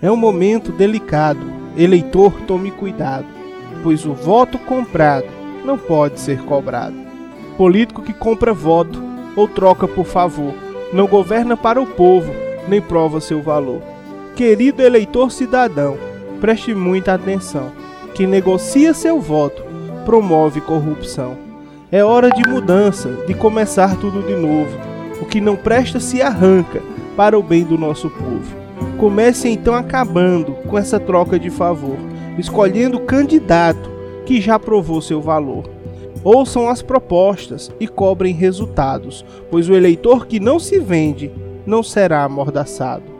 É um momento delicado. Eleitor, tome cuidado, pois o voto comprado não pode ser cobrado. Político que compra voto ou troca por favor, não governa para o povo, nem prova seu valor. Querido eleitor cidadão, preste muita atenção. Que negocia seu voto, promove corrupção. É hora de mudança, de começar tudo de novo. O que não presta se arranca para o bem do nosso povo. Comece então acabando com essa troca de favor, escolhendo o candidato que já provou seu valor. Ouçam as propostas e cobrem resultados, pois o eleitor que não se vende não será amordaçado.